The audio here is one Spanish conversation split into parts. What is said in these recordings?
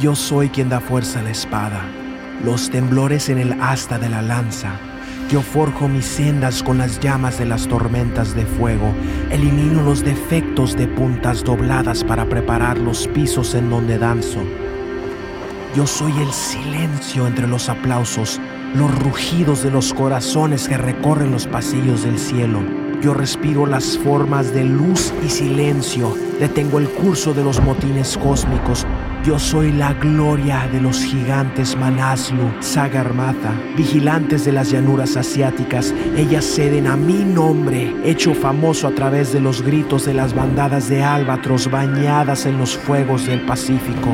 Yo soy quien da fuerza a la espada, los temblores en el asta de la lanza. Yo forjo mis sendas con las llamas de las tormentas de fuego. Elimino los defectos de puntas dobladas para preparar los pisos en donde danzo. Yo soy el silencio entre los aplausos, los rugidos de los corazones que recorren los pasillos del cielo. Yo respiro las formas de luz y silencio, detengo el curso de los motines cósmicos. Yo soy la gloria de los gigantes Manaslu, Sagarmatha, vigilantes de las llanuras asiáticas. Ellas ceden a mi nombre, hecho famoso a través de los gritos de las bandadas de albatros bañadas en los fuegos del Pacífico.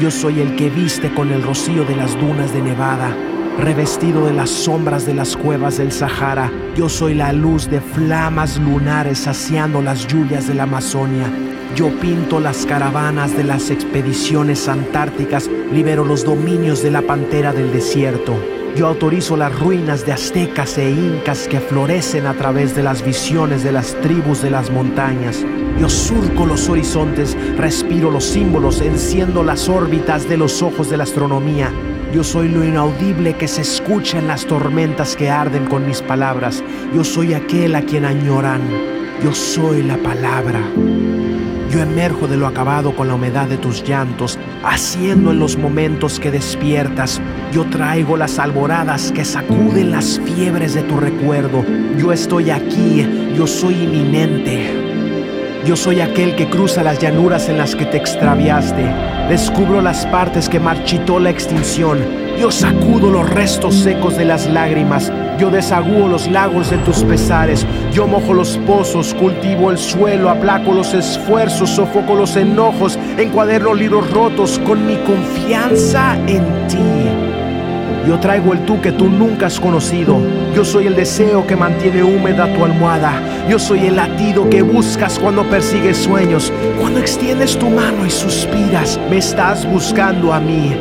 Yo soy el que viste con el rocío de las dunas de Nevada, revestido de las sombras de las cuevas del Sahara. Yo soy la luz de flamas lunares saciando las lluvias de la Amazonia. Yo pinto las caravanas de las expediciones antárticas, libero los dominios de la pantera del desierto. Yo autorizo las ruinas de aztecas e incas que florecen a través de las visiones de las tribus de las montañas. Yo surco los horizontes, respiro los símbolos, enciendo las órbitas de los ojos de la astronomía. Yo soy lo inaudible que se escucha en las tormentas que arden con mis palabras. Yo soy aquel a quien añoran. Yo soy la palabra. Yo emerjo de lo acabado con la humedad de tus llantos, haciendo en los momentos que despiertas. Yo traigo las alboradas que sacuden las fiebres de tu recuerdo. Yo estoy aquí, yo soy inminente. Yo soy aquel que cruza las llanuras en las que te extraviaste. Descubro las partes que marchitó la extinción. Yo sacudo los restos secos de las lágrimas. Yo desagúo los lagos de tus pesares. Yo mojo los pozos, cultivo el suelo, aplaco los esfuerzos, sofoco los enojos, encuaderno libros rotos con mi confianza en ti. Yo traigo el tú que tú nunca has conocido. Yo soy el deseo que mantiene húmeda tu almohada. Yo soy el latido que buscas cuando persigues sueños. Cuando extiendes tu mano y suspiras, me estás buscando a mí.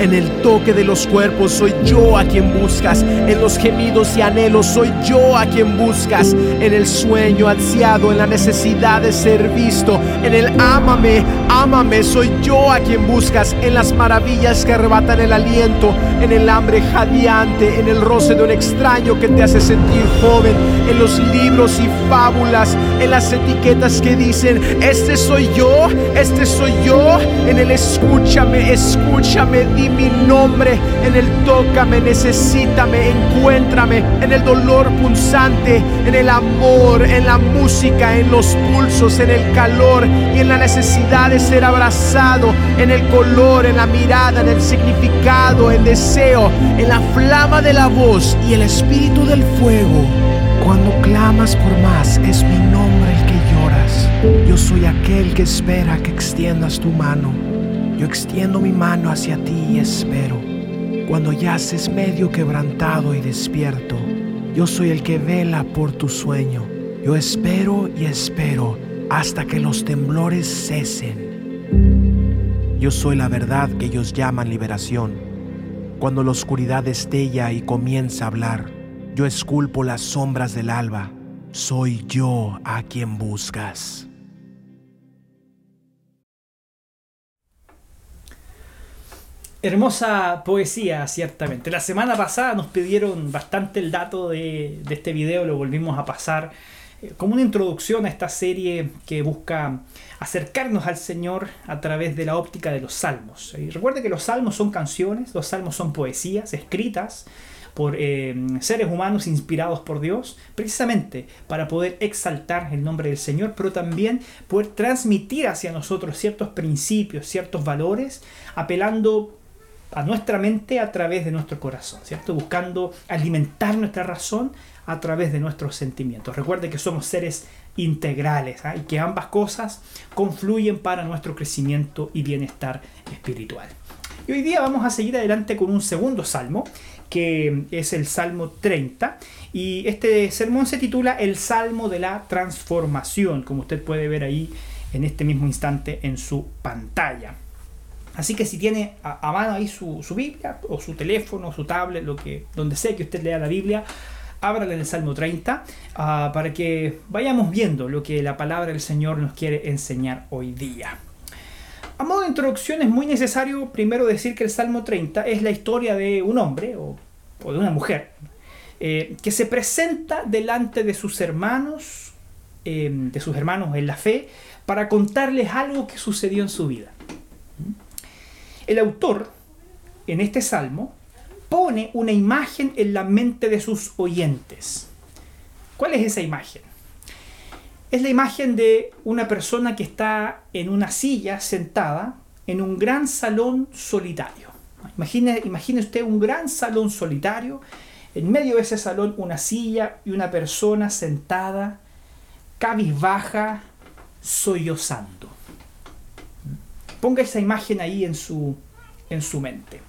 En el toque de los cuerpos soy yo a quien buscas. En los gemidos y anhelos soy yo a quien buscas. En el sueño ansiado, en la necesidad de ser visto. En el ámame, ámame, soy yo a quien buscas. En las maravillas que arrebatan el aliento. En el hambre jadeante. En el roce de un extraño que te hace sentir joven. En los libros y fábulas. En las etiquetas que dicen, este soy yo, este soy yo. En el escúchame, escúchame, mi nombre. En el tócame, necesítame, encuéntrame. En el dolor punzante, en el amor, en la música, en los pulsos, en el calor y en la necesidad de ser abrazado. En el color, en la mirada, en el significado, el deseo, en la flama de la voz y el espíritu del fuego. Cuando clamas por más, es mi nombre el que lloras. Yo soy aquel que espera que extiendas tu mano. Extiendo mi mano hacia ti y espero. Cuando yaces medio quebrantado y despierto, yo soy el que vela por tu sueño. Yo espero y espero hasta que los temblores cesen. Yo soy la verdad que ellos llaman liberación. Cuando la oscuridad estella y comienza a hablar, yo esculpo las sombras del alba. Soy yo a quien buscas. Hermosa poesía, ciertamente. La semana pasada nos pidieron bastante el dato de, de este video, lo volvimos a pasar eh, como una introducción a esta serie que busca acercarnos al Señor a través de la óptica de los salmos. Y recuerde que los salmos son canciones, los salmos son poesías escritas por eh, seres humanos inspirados por Dios, precisamente para poder exaltar el nombre del Señor, pero también poder transmitir hacia nosotros ciertos principios, ciertos valores, apelando a nuestra mente a través de nuestro corazón, ¿cierto? Buscando alimentar nuestra razón a través de nuestros sentimientos. Recuerde que somos seres integrales ¿ah? y que ambas cosas confluyen para nuestro crecimiento y bienestar espiritual. Y hoy día vamos a seguir adelante con un segundo salmo, que es el Salmo 30. Y este sermón se titula El Salmo de la Transformación, como usted puede ver ahí en este mismo instante en su pantalla. Así que si tiene a, mano ahí su, Biblia, o su teléfono, o su tablet, lo que, donde sea que usted lea la Biblia, ábrale en el Salmo 30 ah, para que vayamos viendo lo que la palabra del Señor nos quiere enseñar hoy día. A modo de introducción es muy necesario primero decir que el Salmo 30 es la historia de un hombre o, de una mujer eh, que se presenta delante de sus hermanos, eh, de sus hermanos en la fe, para contarles algo que sucedió en su vida. El autor, en este salmo, pone una imagen en la mente de sus oyentes. ¿Cuál es esa imagen? Es la imagen de una persona que está en una silla sentada en un gran salón solitario. Imagine, imagine usted un gran salón solitario, en medio de ese salón una silla y una persona sentada, cabizbaja, sollozando. Ponga esa imagen ahí en su, en su mente.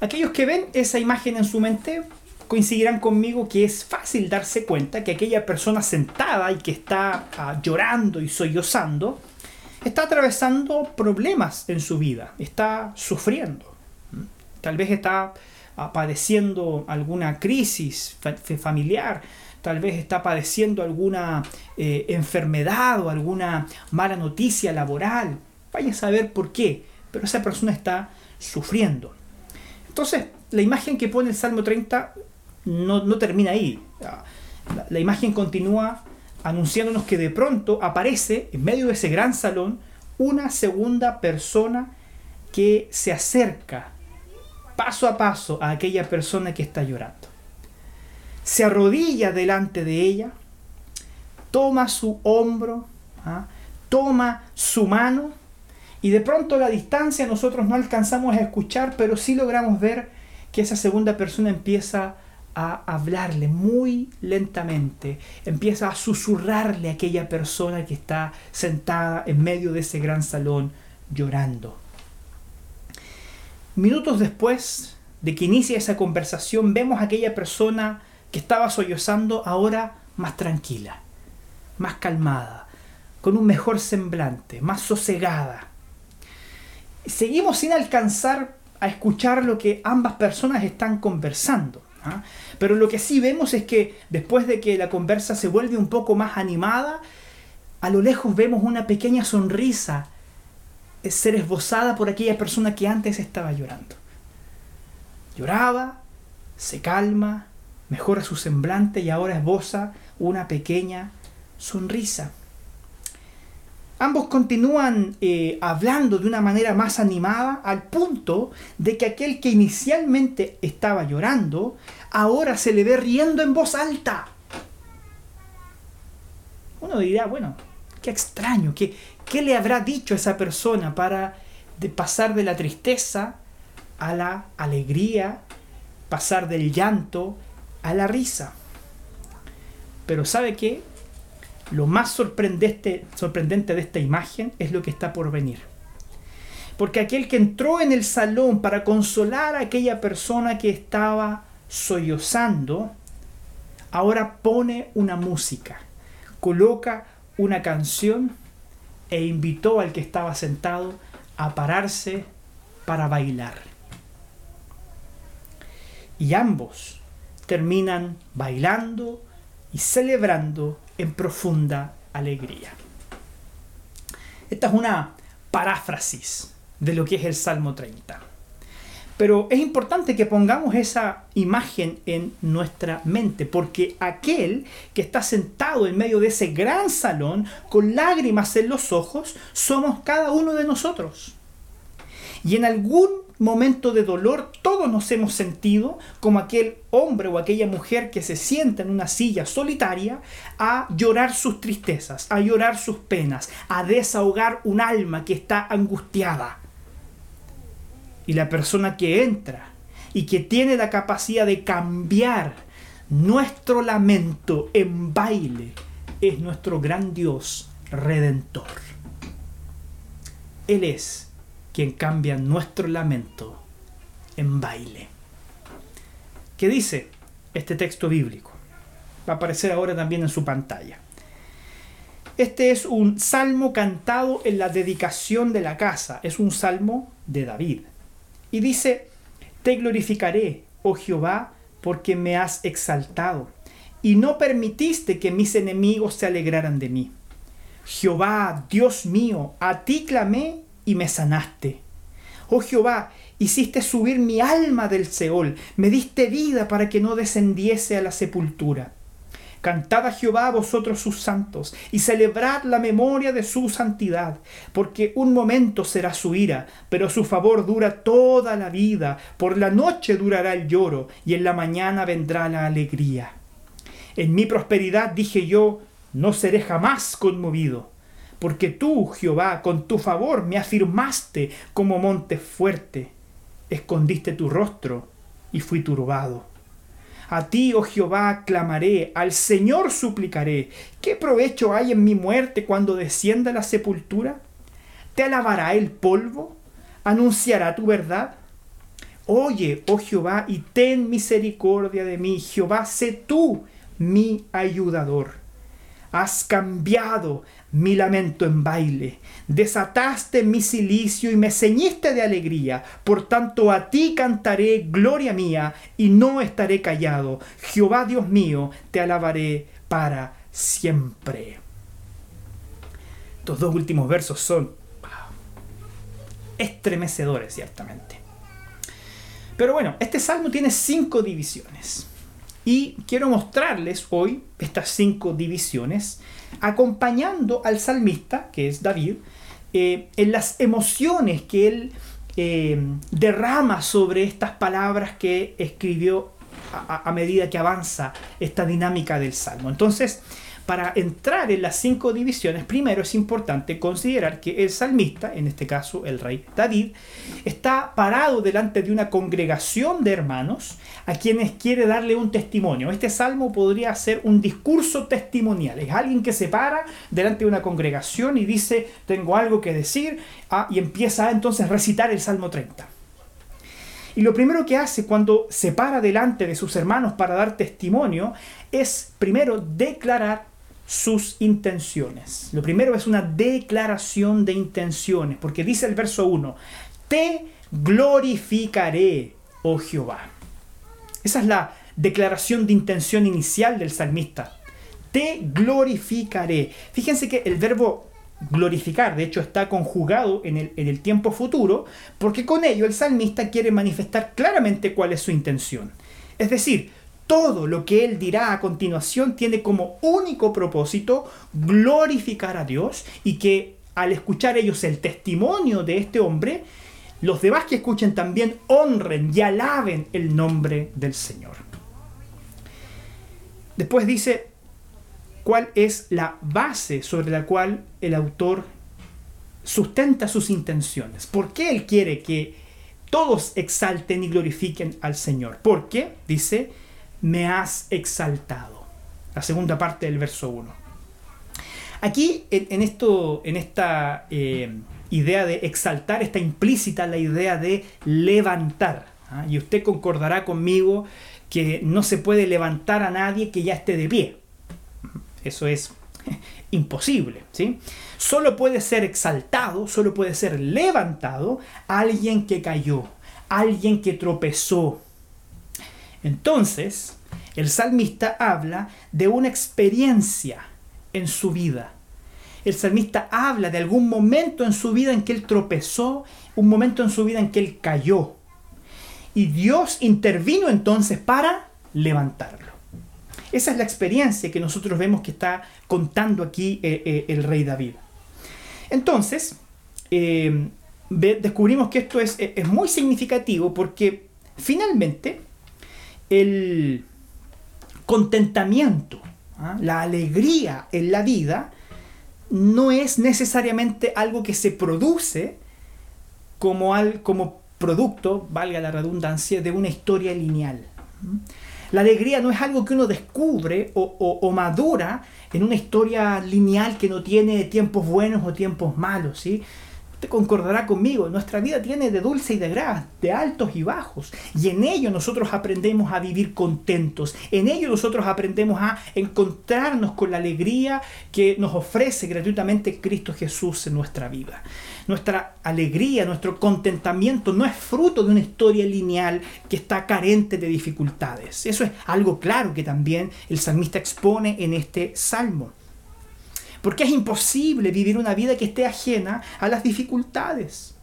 Aquellos que ven esa imagen en su mente coincidirán conmigo que es fácil darse cuenta que aquella persona sentada y que está ah, llorando y sollozando está atravesando problemas en su vida, está sufriendo. Tal vez está ah, padeciendo alguna crisis familiar, tal vez está padeciendo alguna eh, enfermedad o alguna mala noticia laboral. Vaya a saber por qué, pero esa persona está sufriendo. Entonces, la imagen que pone el Salmo 30 no, termina ahí. La, imagen continúa anunciándonos que de pronto aparece en medio de ese gran salón una segunda persona que se acerca paso a paso a aquella persona que está llorando se arrodilla delante de ella, toma su hombro, ¿ah? toma su mano y de pronto la distancia nosotros no alcanzamos a escuchar, pero sí logramos ver que esa segunda persona empieza a hablarle muy lentamente, empieza a susurrarle a aquella persona que está sentada en medio de ese gran salón llorando. Minutos después de que inicia esa conversación, vemos a aquella persona que estaba sollozando ahora más tranquila, más calmada, con un mejor semblante, más sosegada. Seguimos sin alcanzar a escuchar lo que ambas personas están conversando. ¿ah? Pero lo que sí vemos es que después de que la conversa se vuelve un poco más animada, a lo lejos vemos una pequeña sonrisa eh, ser esbozada por aquella persona que antes estaba llorando. Lloraba, se calma, mejora su semblante y ahora esboza una pequeña sonrisa. Ambos continúan eh, hablando de una manera más animada al punto de que aquel que inicialmente estaba llorando, ahora se le ve riendo en voz alta. Uno dirá, bueno, qué extraño, qué, qué le habrá dicho a esa persona para de pasar de la tristeza a la alegría, pasar del llanto a la risa. Pero ¿sabe qué? Lo más sorprendente, sorprendente de esta imagen es lo que está por venir. Porque aquel que entró en el salón para consolar a aquella persona que estaba sollozando, ahora pone una música, coloca una canción e invitó al que estaba sentado a pararse para bailar. Y ambos terminan bailando y celebrando en profunda alegría. Esta es una paráfrasis de lo que es el Salmo 30. Pero es importante que pongamos esa imagen en nuestra mente, porque aquel que está sentado en medio de ese gran salón, con lágrimas en los ojos, somos cada uno de nosotros. Y en algún momento de dolor todos nos hemos sentido como aquel hombre o aquella mujer que se sienta en una silla solitaria a llorar sus tristezas, a llorar sus penas, a desahogar un alma que está angustiada. Y la persona que entra y que tiene la capacidad de cambiar nuestro lamento en baile es nuestro gran Dios redentor. Él es quien cambia nuestro lamento en baile. ¿Qué dice este texto bíblico? Va a aparecer ahora también en su pantalla. Este es un salmo cantado en la dedicación de la casa. Es un salmo de David. Y dice, Te glorificaré, oh Jehová, porque me has exaltado, y no permitiste que mis enemigos se alegraran de mí. Jehová, Dios mío, a ti clamé y me sanaste. Oh Jehová, hiciste subir mi alma del Seol, me diste vida para que no descendiese a la sepultura. Cantad a Jehová vosotros sus santos, y celebrad la memoria de su santidad, porque un momento será su ira, pero su favor dura toda la vida, por la noche durará el lloro, y en la mañana vendrá la alegría. En mi prosperidad dije yo, no seré jamás conmovido, porque tú, Jehová, con tu favor me afirmaste como monte fuerte, escondiste tu rostro y fui turbado. A ti, oh Jehová, clamaré, al Señor suplicaré. ¿Qué provecho hay en mi muerte cuando descienda la sepultura? ¿Te alabará el polvo? ¿Anunciará tu verdad? Oye, oh Jehová, y ten misericordia de mí. Jehová, sé tú mi ayudador. Has cambiado mi lamento en baile, desataste mi silicio y me ceñiste de alegría. Por tanto a ti cantaré gloria mía y no estaré callado. Jehová Dios mío, te alabaré para siempre. Estos dos últimos versos son estremecedores, ciertamente. Pero bueno, este salmo tiene cinco divisiones. Y quiero mostrarles hoy estas cinco divisiones, acompañando al salmista, que es David, eh, en las emociones que él eh, derrama sobre estas palabras que escribió a, a medida que avanza esta dinámica del salmo. Entonces, para entrar en las cinco divisiones, primero es importante considerar que el salmista, en este caso el rey David, está parado delante de una congregación de hermanos a quienes quiere darle un testimonio. Este salmo podría ser un discurso testimonial. Es alguien que se para delante de una congregación y dice, tengo algo que decir, ah, y empieza entonces a recitar el Salmo 30. Y lo primero que hace cuando se para delante de sus hermanos para dar testimonio es primero declarar sus intenciones. Lo primero es una declaración de intenciones, porque dice el verso 1, te glorificaré, oh Jehová. Esa es la declaración de intención inicial del salmista. Te glorificaré. Fíjense que el verbo glorificar, de hecho, está conjugado en el, en el tiempo futuro, porque con ello el salmista quiere manifestar claramente cuál es su intención. Es decir, todo lo que él dirá a continuación tiene como único propósito glorificar a Dios y que al escuchar ellos el testimonio de este hombre, los demás que escuchen también honren y alaben el nombre del Señor. Después dice cuál es la base sobre la cual el autor sustenta sus intenciones. ¿Por qué él quiere que todos exalten y glorifiquen al Señor? Porque, dice, me has exaltado. La segunda parte del verso 1. Aquí, en, esto, en esta eh, idea de exaltar, está implícita la idea de levantar. ¿ah? Y usted concordará conmigo que no se puede levantar a nadie que ya esté de pie. Eso es imposible. ¿sí? Solo puede ser exaltado, solo puede ser levantado alguien que cayó, alguien que tropezó, entonces, el salmista habla de una experiencia en su vida. El salmista habla de algún momento en su vida en que él tropezó, un momento en su vida en que él cayó. Y Dios intervino entonces para levantarlo. Esa es la experiencia que nosotros vemos que está contando aquí eh, eh, el rey David. Entonces, eh, descubrimos que esto es, es muy significativo porque finalmente el contentamiento, ¿ah? la alegría en la vida, no es necesariamente algo que se produce como, al, como producto, valga la redundancia, de una historia lineal. La alegría no es algo que uno descubre o, o, madura en una historia lineal que no tiene tiempos buenos o tiempos malos. ¿sí? Usted concordará conmigo, nuestra vida tiene de dulce y de gras, de altos y bajos. Y en ello nosotros aprendemos a vivir contentos. En ello nosotros aprendemos a encontrarnos con la alegría que nos ofrece gratuitamente Cristo Jesús en nuestra vida. Nuestra alegría, nuestro contentamiento no es fruto de una historia lineal que está carente de dificultades. Eso es algo claro que también el salmista expone en este salmo. Porque es imposible vivir una vida que esté ajena a las dificultades.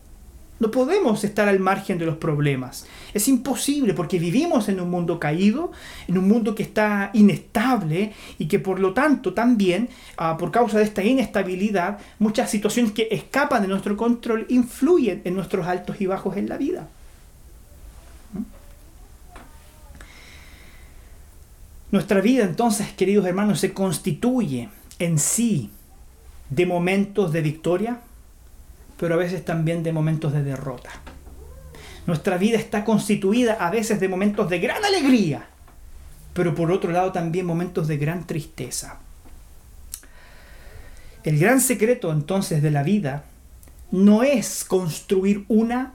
No podemos estar al margen de los problemas. Es imposible porque vivimos en un mundo caído, en un mundo que está inestable y que por lo tanto también, ah, por causa de esta inestabilidad, muchas situaciones que escapan de nuestro control influyen en nuestros altos y bajos en la vida. ¿Mm? Nuestra vida entonces, queridos hermanos, se constituye en sí de momentos de victoria, pero a veces también de momentos de derrota. Nuestra vida está constituida a veces de momentos de gran alegría, pero por otro lado también momentos de gran tristeza. El gran secreto entonces de la vida no es construir una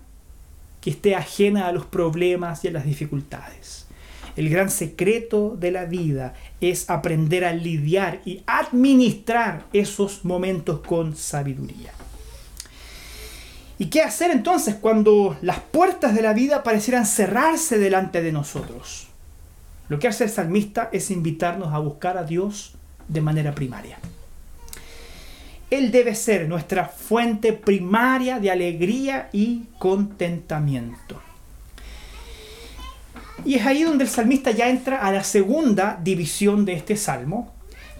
que esté ajena a los problemas y a las dificultades. El gran secreto de la vida es aprender a lidiar y administrar esos momentos con sabiduría. ¿Y qué hacer entonces cuando las puertas de la vida parecieran cerrarse delante de nosotros? Lo que hace el salmista es invitarnos a buscar a Dios de manera primaria. Él debe ser nuestra fuente primaria de alegría y contentamiento. Y es ahí donde el salmista ya entra a la segunda división de este salmo,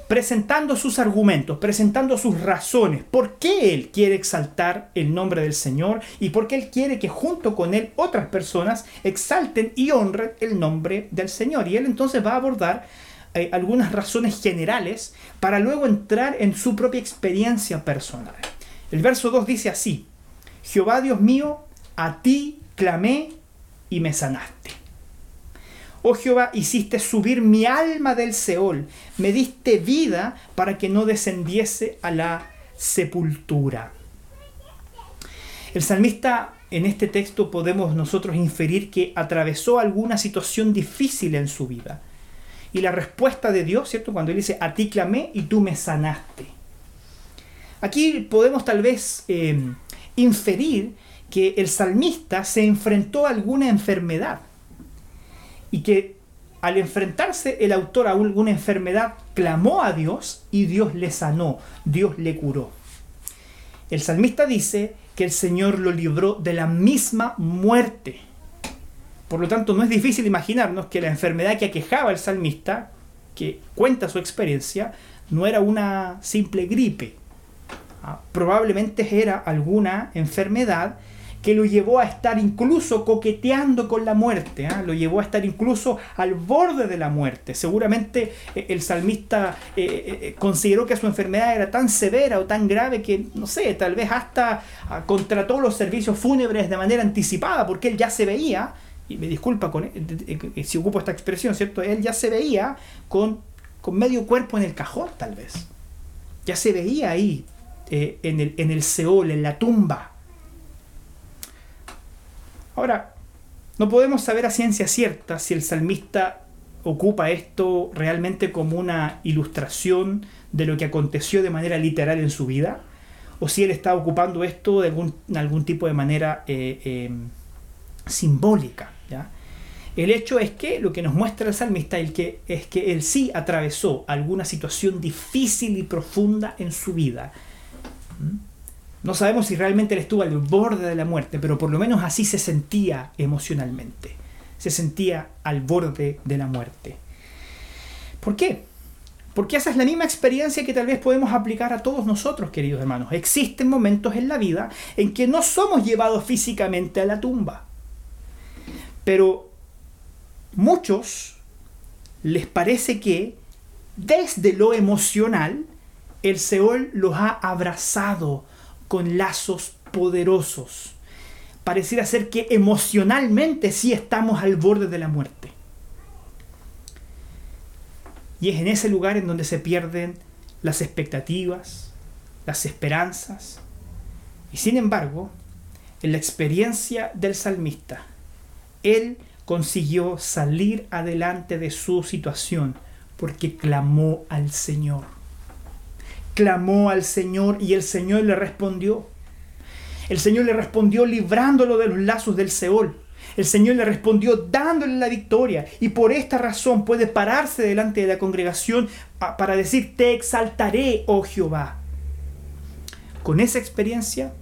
presentando sus argumentos, presentando sus razones, por qué él quiere exaltar el nombre del Señor y por qué él quiere que junto con él otras personas exalten y honren el nombre del Señor. Y él entonces va a abordar eh, algunas razones generales para luego entrar en su propia experiencia personal. El verso 2 dice así, Jehová Dios mío, a ti clamé y me sanaste. Oh Jehová, hiciste subir mi alma del Seol, me diste vida para que no descendiese a la sepultura. El salmista en este texto podemos nosotros inferir que atravesó alguna situación difícil en su vida. Y la respuesta de Dios, ¿cierto? Cuando él dice, a ti clamé y tú me sanaste. Aquí podemos tal vez eh, inferir que el salmista se enfrentó a alguna enfermedad y que al enfrentarse el autor a alguna enfermedad, clamó a Dios y Dios le sanó, Dios le curó. El salmista dice que el Señor lo libró de la misma muerte. Por lo tanto, no es difícil imaginarnos que la enfermedad que aquejaba al salmista, que cuenta su experiencia, no era una simple gripe. Ah, probablemente era alguna enfermedad que lo llevó a estar incluso coqueteando con la muerte, ¿ah? lo llevó a estar incluso al borde de la muerte. Seguramente eh, el salmista eh, eh, consideró que su enfermedad era tan severa o tan grave que, no sé, tal vez hasta ah, contrató los servicios fúnebres de manera anticipada, porque él ya se veía, y me disculpa con, si ocupo esta expresión, ¿cierto? Él ya se veía con, con medio cuerpo en el cajón, tal vez. Ya se veía ahí, en, el, en el Seol, en la tumba Ahora, no podemos saber a ciencia cierta si el salmista ocupa esto realmente como una ilustración de lo que aconteció de manera literal en su vida, o si él está ocupando esto de algún, tipo de manera eh, em, simbólica. El hecho es que lo que nos muestra el salmista es que, es él sí atravesó alguna situación difícil y profunda en su vida. ¿Mm? No sabemos si realmente él estuvo al borde de la muerte, pero por lo menos así se sentía emocionalmente. Se sentía al borde de la muerte. ¿Por qué? Porque esa es la misma experiencia que tal vez podemos aplicar a todos nosotros, queridos hermanos. Existen momentos en la vida en que no somos llevados físicamente a la tumba. Pero muchos les parece que desde lo emocional el Seol los ha abrazado, con lazos poderosos. Pareciera ser que emocionalmente sí estamos al borde de la muerte. Y es en ese lugar en donde se pierden las expectativas, las esperanzas. Y sin embargo, en la experiencia del salmista, él consiguió salir adelante de su situación porque clamó al Señor clamó al Señor y el Señor le respondió. El Señor le respondió librándolo de los lazos del Seol. El Señor le respondió dándole la victoria y por esta razón puede pararse delante de la congregación para decir, te exaltaré, oh Jehová. Con esa experiencia,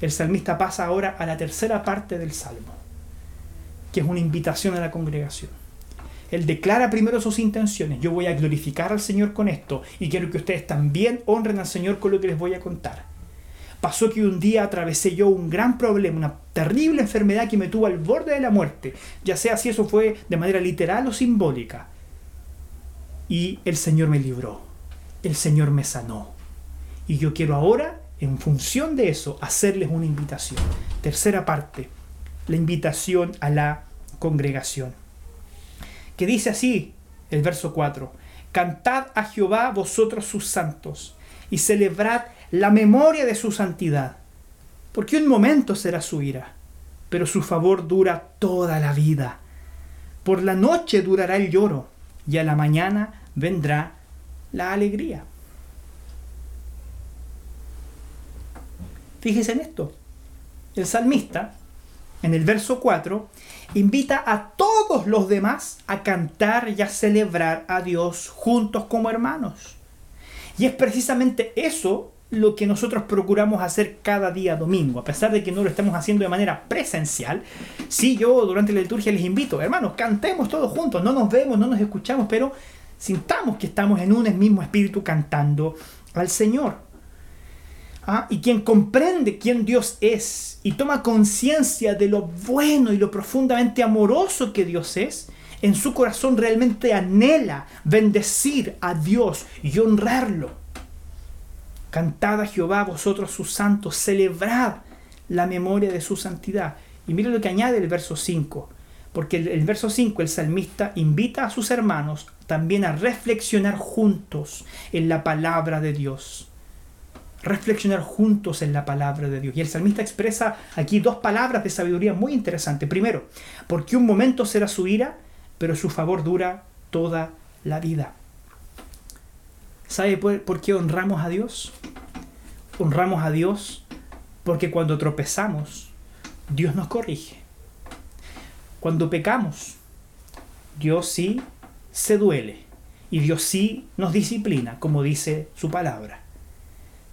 el salmista pasa ahora a la tercera parte del salmo, que es una invitación a la congregación. Él declara primero sus intenciones. Yo voy a glorificar al Señor con esto y quiero que ustedes también honren al Señor con lo que les voy a contar. Pasó que un día atravesé yo un gran problema, una terrible enfermedad que me tuvo al borde de la muerte, ya sea si eso fue de manera literal o simbólica. Y el Señor me libró, el Señor me sanó. Y yo quiero ahora, en función de eso, hacerles una invitación. Tercera parte, la invitación a la congregación que dice así el verso 4, Cantad a Jehová vosotros sus santos, y celebrad la memoria de su santidad, porque un momento será su ira, pero su favor dura toda la vida. Por la noche durará el lloro, y a la mañana vendrá la alegría. Fíjese en esto. El salmista, en el verso 4, invita a todos los demás a cantar y a celebrar a Dios juntos como hermanos. Y es precisamente eso lo que nosotros procuramos hacer cada día domingo, a pesar de que no lo estamos haciendo de manera presencial. Sí, yo durante la liturgia les invito, hermanos, cantemos todos juntos, no nos vemos, no nos escuchamos, pero sintamos que estamos en un mismo espíritu cantando al Señor. ¿Ah? Y quien comprende quién Dios es y toma conciencia de lo bueno y lo profundamente amoroso que Dios es, en su corazón realmente anhela bendecir a Dios y honrarlo. Cantad a Jehová vosotros sus santos, celebrad la memoria de su santidad. Y mire lo que añade el verso 5, porque el, el verso 5 el salmista invita a sus hermanos también a reflexionar juntos en la palabra de Dios reflexionar juntos en la palabra de Dios. Y el salmista expresa aquí dos palabras de sabiduría muy interesantes. Primero, porque un momento será su ira, pero su favor dura toda la vida. ¿Sabe por qué honramos a Dios? Honramos a Dios porque cuando tropezamos, Dios nos corrige. Cuando pecamos, Dios sí se duele y Dios sí nos disciplina, como dice su palabra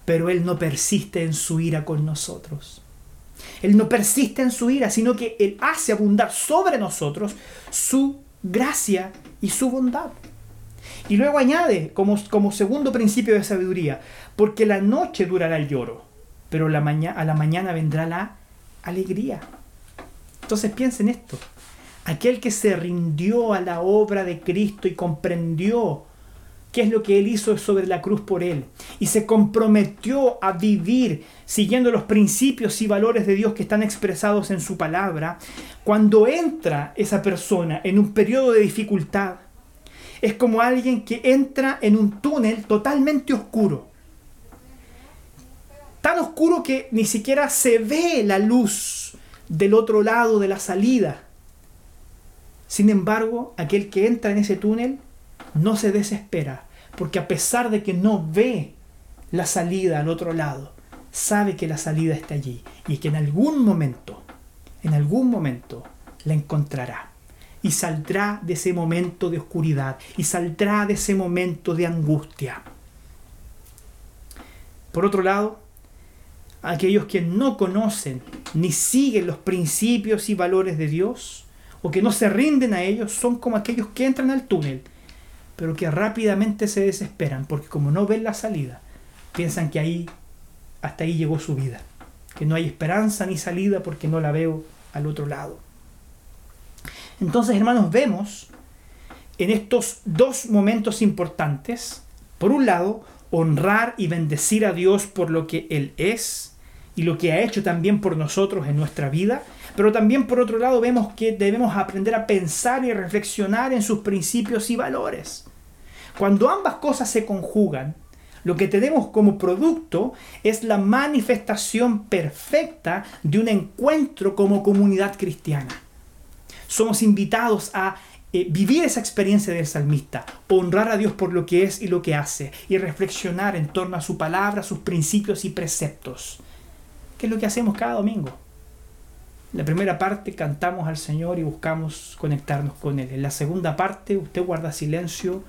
pero Él no persiste en su ira con nosotros. Él no persiste en su ira, sino que Él hace abundar sobre nosotros su gracia y su bondad. Y luego añade como, como segundo principio de sabiduría, porque la noche durará el lloro, pero la a la mañana vendrá la alegría. Entonces piensen esto. Aquel que se rindió a la obra de Cristo y comprendió qué es lo que Él hizo sobre la cruz por Él. Y se comprometió a vivir siguiendo los principios y valores de Dios que están expresados en su palabra. Cuando entra esa persona en un periodo de dificultad, es como alguien que entra en un túnel totalmente oscuro. Tan oscuro que ni siquiera se ve la luz del otro lado de la salida. Sin embargo, aquel que entra en ese túnel no se desespera, porque a pesar de que no ve la salida al otro lado, sabe que la salida está allí y que en algún momento, en algún momento, la encontrará. Y saldrá de ese momento de oscuridad y saldrá de ese momento de angustia. Por otro lado, aquellos que no conocen ni siguen los principios y valores de Dios, o que no se rinden a ellos, son como aquellos que entran al túnel pero que rápidamente se desesperan porque como no ven la salida, piensan que ahí hasta ahí llegó su vida, que no hay esperanza ni salida porque no la veo al otro lado. Entonces, hermanos, vemos en estos dos momentos importantes, por un lado, honrar y bendecir a Dios por lo que Él es y lo que ha hecho también por nosotros en nuestra vida, pero también por otro lado vemos que debemos aprender a pensar y reflexionar en sus principios y valores. Cuando ambas cosas se conjugan, lo que tenemos como producto es la manifestación perfecta de un encuentro como comunidad cristiana. Somos invitados a eh, vivir esa experiencia del salmista, honrar a Dios por lo que es y lo que hace, y reflexionar en torno a su palabra, sus principios y preceptos. ¿Qué es lo que hacemos cada domingo? La primera parte cantamos al Señor y buscamos conectarnos con Él. En la segunda parte usted guarda silencio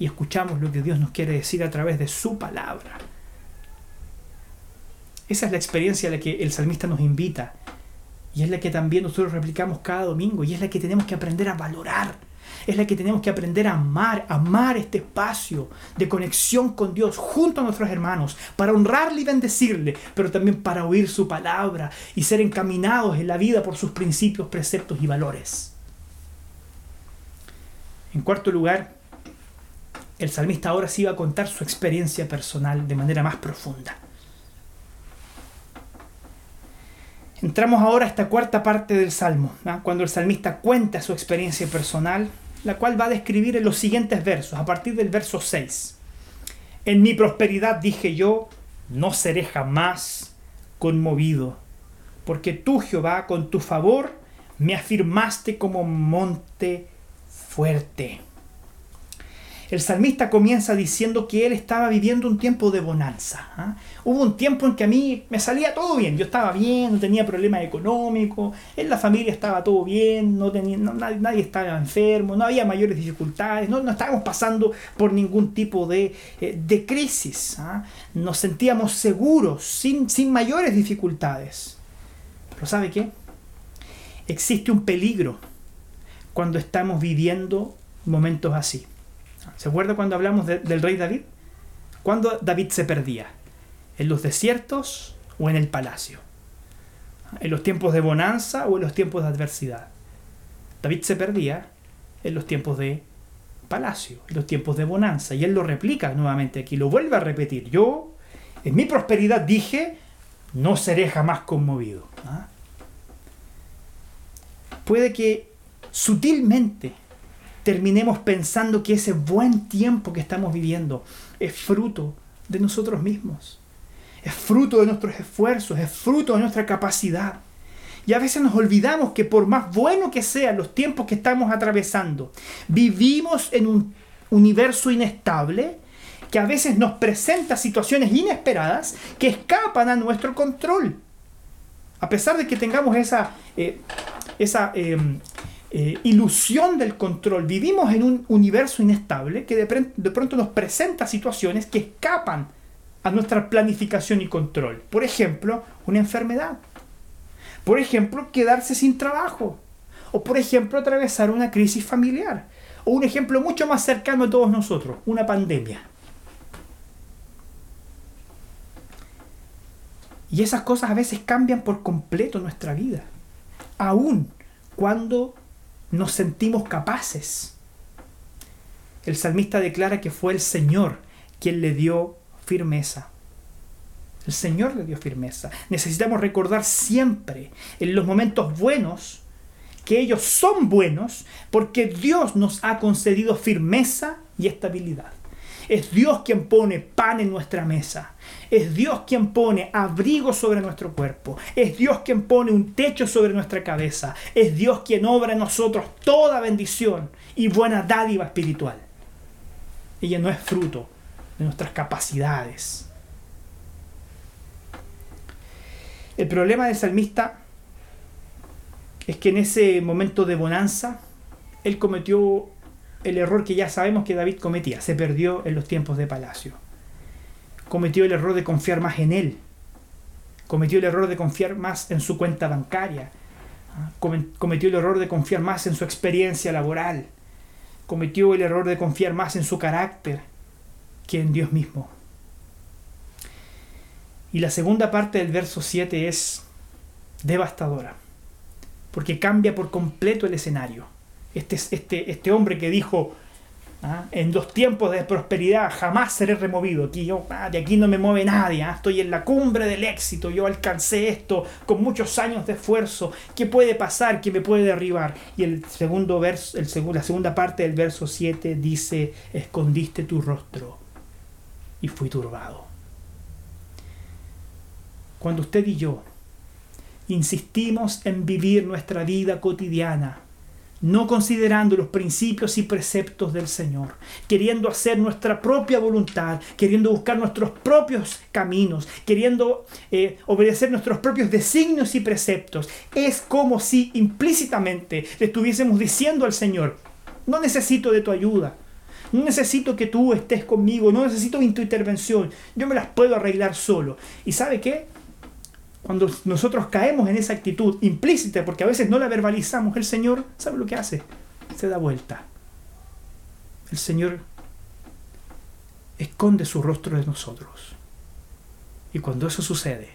y escuchamos lo que Dios nos quiere decir a través de su palabra. Esa es la experiencia a la que el salmista nos invita y es la que también nosotros replicamos cada domingo y es la que tenemos que aprender a valorar. Es la que tenemos que aprender a amar, amar este espacio de conexión con Dios junto a nuestros hermanos, para honrarle y bendecirle, pero también para oír su palabra y ser encaminados en la vida por sus principios, preceptos y valores. En cuarto lugar, el salmista ahora sí va a contar su experiencia personal de manera más profunda. Entramos ahora a esta cuarta parte del Salmo, cuando el salmista cuenta su experiencia personal, la cual va a describir en los siguientes versos, a partir del verso 6. En mi prosperidad dije yo, no seré jamás conmovido, porque tú, Jehová, con tu favor, me afirmaste como monte fuerte. El salmista comienza diciendo que él estaba viviendo un tiempo de bonanza. ¿ah? Hubo un tiempo en que a mí me salía todo bien, yo estaba bien, no tenía problemas económicos, en la familia estaba todo bien, no tenía, nadie, estaba enfermo, no había mayores dificultades, no, no estábamos pasando por ningún tipo de, eh, crisis. ¿ah? Nos sentíamos seguros, sin, sin mayores dificultades. Pero ¿sabe qué? Existe un peligro cuando estamos viviendo momentos así. ¿Se acuerda cuando hablamos del rey David? ¿Cuándo David se perdía? ¿En los desiertos o en el palacio? ¿En los tiempos de bonanza o en los tiempos de adversidad? David se perdía en los tiempos de palacio, en los tiempos de bonanza. Y él lo replica nuevamente aquí, lo vuelve a repetir. Yo, en mi prosperidad dije, no seré jamás conmovido. ¿ah? Puede que sutilmente terminemos pensando que ese buen tiempo que estamos viviendo es fruto de nosotros mismos. Es fruto de nuestros esfuerzos, es fruto de nuestra capacidad. Y a veces nos olvidamos que por más bueno que sean los tiempos que estamos atravesando, vivimos en un universo inestable que a veces nos presenta situaciones inesperadas que escapan a nuestro control. A pesar de que tengamos esa, eh, esa em, eh, ilusión del control. Vivimos en un universo inestable que de, de pronto nos presenta situaciones que escapan a nuestra planificación y control. Por ejemplo, una enfermedad. Por ejemplo, quedarse sin trabajo. O por ejemplo, atravesar una crisis familiar. O un ejemplo mucho más cercano a todos nosotros, una pandemia. Y esas cosas a veces cambian por completo nuestra vida. Aún cuando nos sentimos capaces. El salmista declara que fue el Señor quien le dio firmeza. El Señor le dio firmeza. Necesitamos recordar siempre en los momentos buenos que ellos son buenos porque Dios nos ha concedido firmeza y estabilidad. Es Dios quien pone pan en nuestra mesa. Es Dios quien pone abrigo sobre nuestro cuerpo. Es Dios quien pone un techo sobre nuestra cabeza. Es Dios quien obra en nosotros toda bendición y buena dádiva espiritual. Ella no es fruto de nuestras capacidades. El problema del salmista es que en ese momento de bonanza, él cometió el error que ya sabemos que David cometía, se perdió en los tiempos de palacio. Cometió el error de confiar más en él. Cometió el error de confiar más en su cuenta bancaria. ¿ah? Cometió el error de confiar más en su experiencia laboral. Cometió el error de confiar más en su carácter que en Dios mismo. Y la segunda parte del verso 7 es devastadora, porque cambia por completo el escenario este, este, este hombre que dijo, ¿ah? en los tiempos de prosperidad jamás seré removido. Aquí yo, ah, de aquí no me mueve nadie. ¿ah? Estoy en la cumbre del éxito. Yo alcancé esto con muchos años de esfuerzo. ¿Qué puede pasar? ¿Qué me puede derribar? Y el segundo verso, el la segunda parte del verso 7 dice, escondiste tu rostro y fui turbado. Cuando usted y yo insistimos en vivir nuestra vida cotidiana no considerando los principios y preceptos del Señor, queriendo hacer nuestra propia voluntad, queriendo buscar nuestros propios caminos, queriendo eh, obedecer nuestros propios designios y preceptos. Es como si implícitamente le estuviésemos diciendo al Señor, no necesito de tu ayuda, no necesito que tú estés conmigo, no necesito tu intervención, yo me las puedo arreglar solo. ¿Y sabe qué? Cuando nosotros caemos en esa actitud implícita, porque a veces no la verbalizamos, el Señor, ¿sabe lo que hace? Se da vuelta. El Señor esconde su rostro de nosotros. Y cuando eso sucede,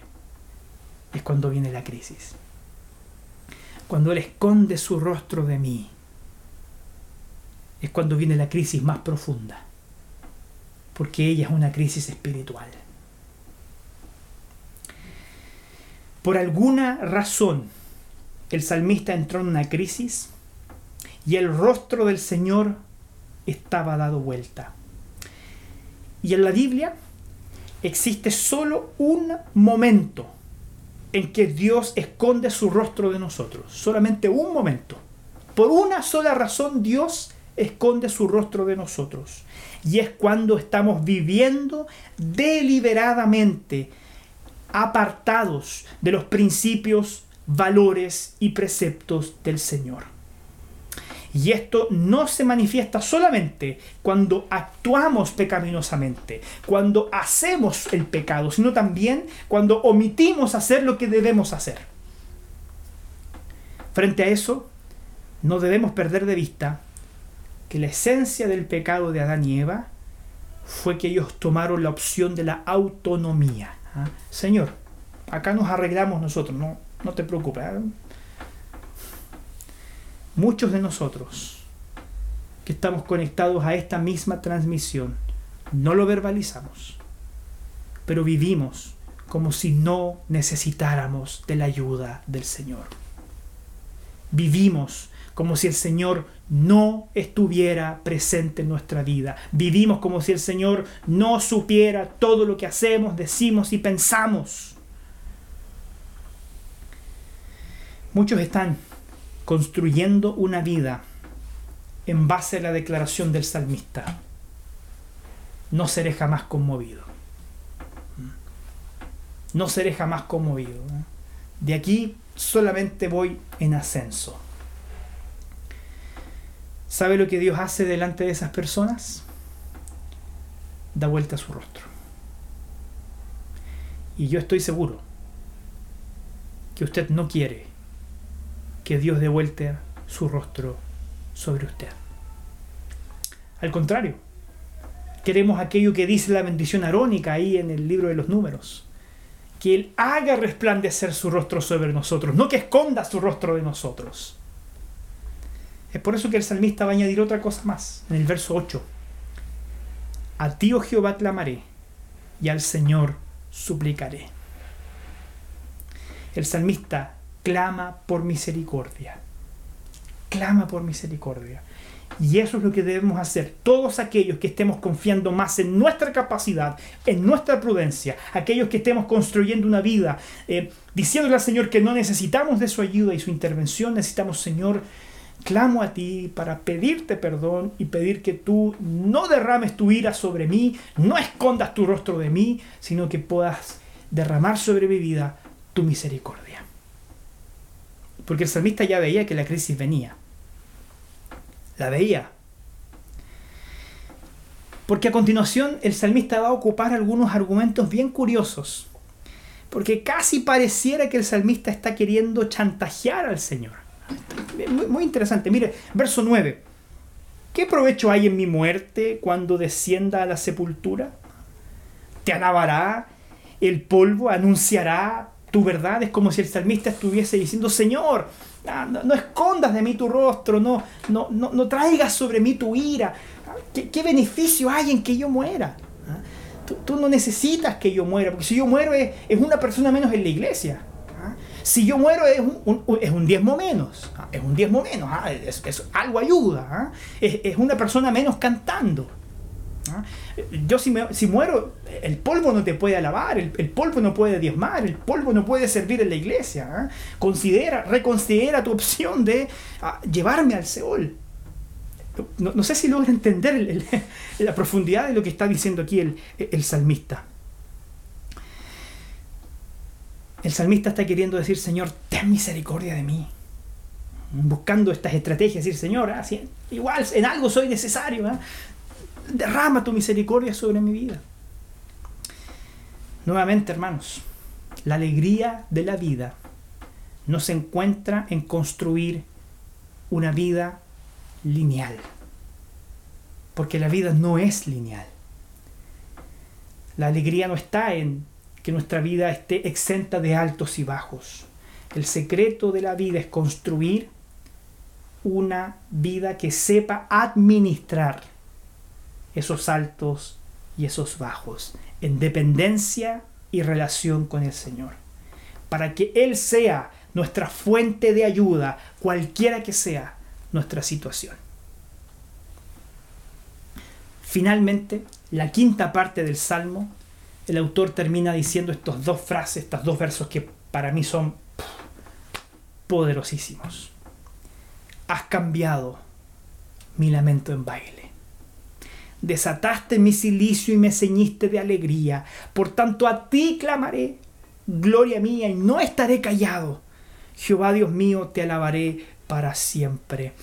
es cuando viene la crisis. Cuando Él esconde su rostro de mí, es cuando viene la crisis más profunda. Porque ella es una crisis espiritual. Por alguna razón, el salmista entró en una crisis y el rostro del Señor estaba dado vuelta. Y en la Biblia existe solo un momento en que Dios esconde su rostro de nosotros. Solamente un momento. Por una sola razón Dios esconde su rostro de nosotros. Y es cuando estamos viviendo deliberadamente apartados de los principios, valores y preceptos del Señor. Y esto no se manifiesta solamente cuando actuamos pecaminosamente, cuando hacemos el pecado, sino también cuando omitimos hacer lo que debemos hacer. Frente a eso, no debemos perder de vista que la esencia del pecado de Adán y Eva fue que ellos tomaron la opción de la autonomía. ¿Ah? Señor, acá nos arreglamos nosotros, no, no te preocupes. ¿ah? Muchos de nosotros que estamos conectados a esta misma transmisión, no lo verbalizamos, pero vivimos como si no necesitáramos de la ayuda del Señor. Vivimos como si el Señor no estuviera presente en nuestra vida. Vivimos como si el Señor no supiera todo lo que hacemos, decimos y pensamos. Muchos están construyendo una vida en base a la declaración del salmista. No seré jamás conmovido. No seré jamás conmovido. De aquí solamente voy en ascenso. ¿Sabe lo que Dios hace delante de esas personas? Da vuelta a su rostro. Y yo estoy seguro que usted no quiere que Dios dé vuelta su rostro sobre usted. Al contrario, queremos aquello que dice la bendición arónica ahí en el libro de los números. Que Él haga resplandecer su rostro sobre nosotros, no que esconda su rostro de nosotros. Es por eso que el salmista va a añadir otra cosa más en el verso 8. A ti, oh Jehová, clamaré y al Señor suplicaré. El salmista clama por misericordia. Clama por misericordia. Y eso es lo que debemos hacer. Todos aquellos que estemos confiando más en nuestra capacidad, en nuestra prudencia, aquellos que estemos construyendo una vida, eh, diciéndole al Señor que no necesitamos de su ayuda y su intervención, necesitamos, Señor, clamo a ti para pedirte perdón y pedir que tú no derrames tu ira sobre mí, no escondas tu rostro de mí, sino que puedas derramar sobre mi vida tu misericordia. Porque el salmista ya veía que la crisis venía. La veía. Porque a continuación el salmista va a ocupar algunos argumentos bien curiosos. Porque casi pareciera que el salmista está queriendo chantajear al Señor. Muy, interesante. Mire, verso 9. ¿Qué provecho hay en mi muerte cuando descienda a la sepultura? ¿Te alabará el polvo? ¿Anunciará tu verdad? Es como si el salmista estuviese diciendo, Señor, ah, no, escondas de mí tu rostro, no, no, no, traigas sobre mí tu ira. ¿Qué, beneficio hay en que yo muera? ¿Ah? Tú, no necesitas que yo muera, porque si yo muero es una persona menos en la iglesia. Si yo muero es un, es un diezmo menos, ¿ah? es un diezmo menos, ¿ah? es, algo ayuda, ¿ah? es, una persona menos cantando. Yo si, si, muero, el polvo no te puede alabar, el, polvo no puede diezmar, el polvo no puede servir en la iglesia. Considera, reconsidera tu opción de llevarme al Seol. No, sé si logra entender la profundidad de lo que está diciendo aquí el, el salmista. El salmista está queriendo decir, Señor, ten misericordia de mí buscando estas estrategias, decir, Señor, igual en algo soy necesario, ¿ah? derrama tu misericordia sobre mi vida. Nuevamente, hermanos, la alegría de la vida no se encuentra en construir una vida lineal, porque la vida no es lineal. La alegría no está en que nuestra vida esté exenta de altos y bajos. El secreto de la vida es construir una vida que sepa administrar esos altos y esos bajos en dependencia y relación con el Señor. Para que Él sea nuestra fuente de ayuda, cualquiera que sea nuestra situación. Finalmente, la quinta parte del Salmo, el autor termina diciendo estas dos frases, estos dos versos que para mí son poderosísimos has cambiado mi lamento en baile. Desataste mi silicio y me ceñiste de alegría. Por tanto a ti clamaré, gloria mía, y no estaré callado. Jehová Dios mío, te alabaré para siempre.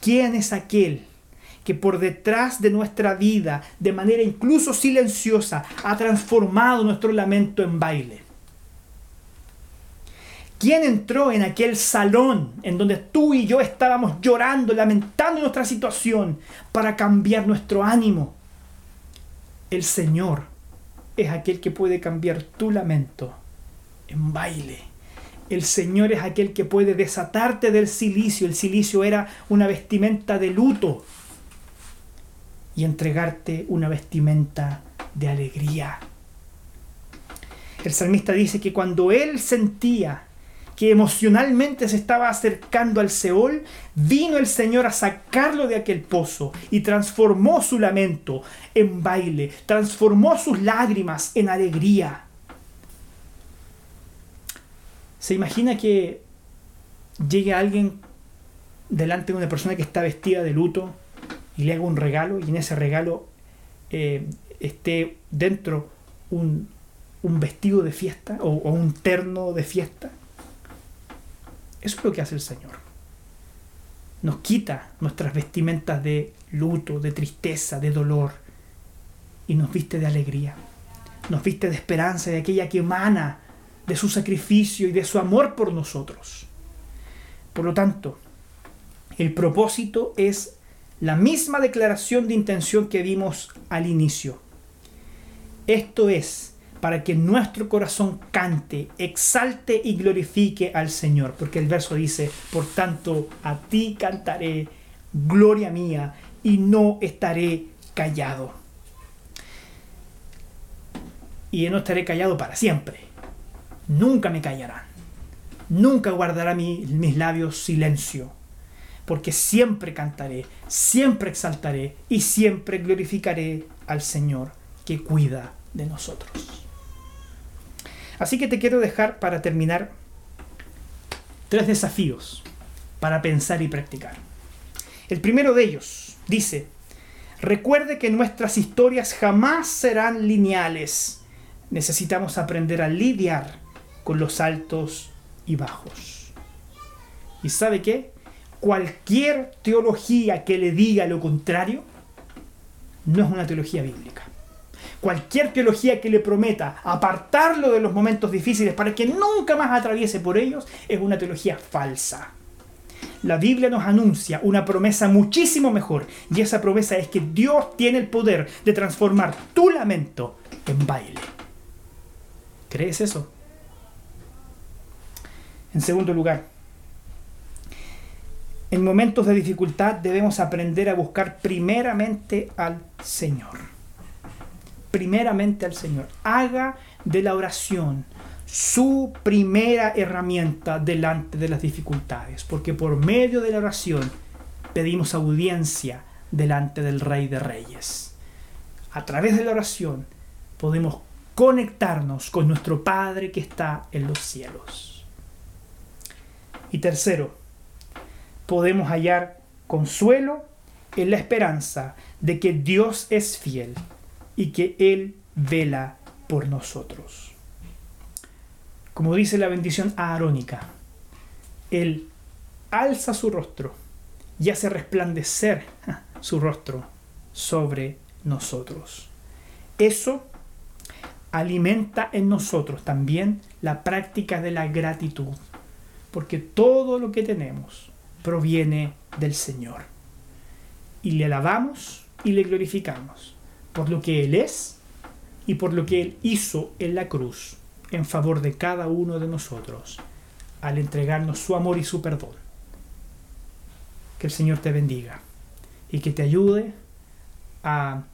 ¿Quién es aquel que por detrás de nuestra vida, de manera incluso silenciosa, ha transformado nuestro lamento en baile? ¿Quién entró en aquel salón en donde tú y yo estábamos llorando, lamentando nuestra situación para cambiar nuestro ánimo? El Señor es aquel que puede cambiar tu lamento en baile. El Señor es aquel que puede desatarte del silicio. El silicio era una vestimenta de luto y entregarte una vestimenta de alegría. El salmista dice que cuando él sentía que emocionalmente se estaba acercando al Seol, vino el Señor a sacarlo de aquel pozo y transformó su lamento en baile, transformó sus lágrimas en alegría. ¿Se imagina que llegue alguien delante de una persona que está vestida de luto y le haga un regalo y en ese regalo eh, esté dentro un, vestido de fiesta o un terno de fiesta? Eso es lo que hace el Señor. Nos quita nuestras vestimentas de luto, de tristeza, de dolor y nos viste de alegría. Nos viste de esperanza, de aquella que emana de su sacrificio y de su amor por nosotros. Por lo tanto, el propósito es la misma declaración de intención que vimos al inicio. Esto es para que nuestro corazón cante, exalte y glorifique al Señor. Porque el verso dice, por tanto, a ti cantaré, gloria mía, y no estaré callado. Y no estaré callado para siempre. Nunca me callarán. Nunca guardará mis labios silencio. Porque siempre cantaré, siempre exaltaré y siempre glorificaré al Señor que cuida de nosotros. Así que te quiero dejar para terminar tres desafíos para pensar y practicar. El primero de ellos dice, recuerde que nuestras historias jamás serán lineales. Necesitamos aprender a lidiar con los altos y bajos. ¿Y sabe qué? Cualquier teología que le diga lo contrario no es una teología bíblica cualquier teología que le prometa apartarlo de los momentos difíciles para que nunca más atraviese por ellos es una teología falsa. La Biblia nos anuncia una promesa muchísimo mejor y esa promesa es que Dios tiene el poder de transformar tu lamento en baile. ¿Crees eso? En segundo lugar, en momentos de dificultad debemos aprender a buscar primeramente al Señor primeramente al Señor. Haga de la oración su primera herramienta delante de las dificultades, porque por medio de la oración pedimos audiencia delante del Rey de Reyes. a través de la oración, podemos conectarnos con nuestro Padre que está en los cielos. Y tercero, podemos hallar consuelo en la esperanza de que Dios es fiel y que Él vela por nosotros. Como dice la bendición aarónica, Él alza su rostro y hace resplandecer su rostro sobre nosotros. Eso alimenta en nosotros también la práctica de la gratitud, porque todo lo que tenemos proviene del Señor. Y le alabamos y le glorificamos por lo que Él es y por lo que Él hizo en la cruz en favor de cada uno de nosotros al entregarnos su amor y su perdón. Que el Señor te bendiga y que te ayude a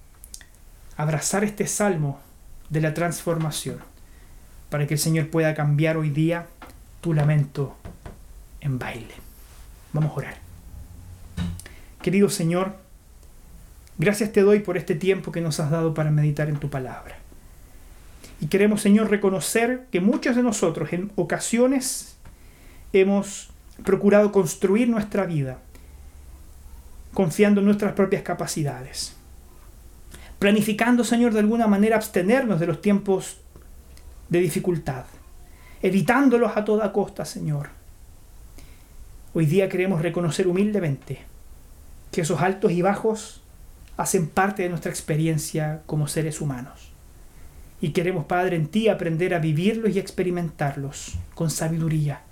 abrazar este salmo de la transformación para que el Señor pueda cambiar hoy día tu lamento en baile. Vamos a orar. Querido Señor, gracias te doy por este tiempo que nos has dado para meditar en tu palabra. Y queremos, Señor, reconocer que muchos de nosotros en ocasiones hemos procurado construir nuestra vida confiando en nuestras propias capacidades planificando, Señor, de alguna manera abstenernos de los tiempos de dificultad, evitándolos a toda costa, Señor. Hoy día queremos reconocer humildemente que esos altos y bajos hacen parte de nuestra experiencia como seres humanos. Y queremos, Padre, en ti aprender a vivirlos y experimentarlos con sabiduría,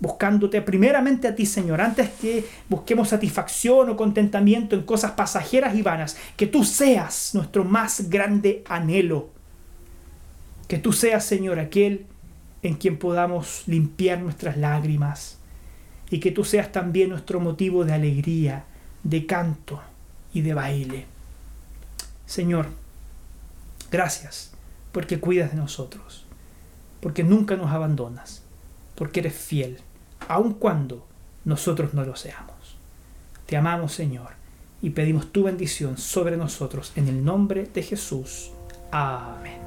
buscándote primeramente a ti, Señor, antes que busquemos satisfacción o contentamiento en cosas pasajeras y vanas, que tú seas nuestro más grande anhelo. Que tú seas, Señor, aquel en quien podamos limpiar nuestras lágrimas y que tú seas también nuestro motivo de alegría, de canto y de baile. Señor, gracias porque cuidas de nosotros, porque nunca nos abandonas porque eres fiel, aun cuando nosotros no lo seamos. Te amamos, Señor, y pedimos tu bendición sobre nosotros en el nombre de Jesús. Amén.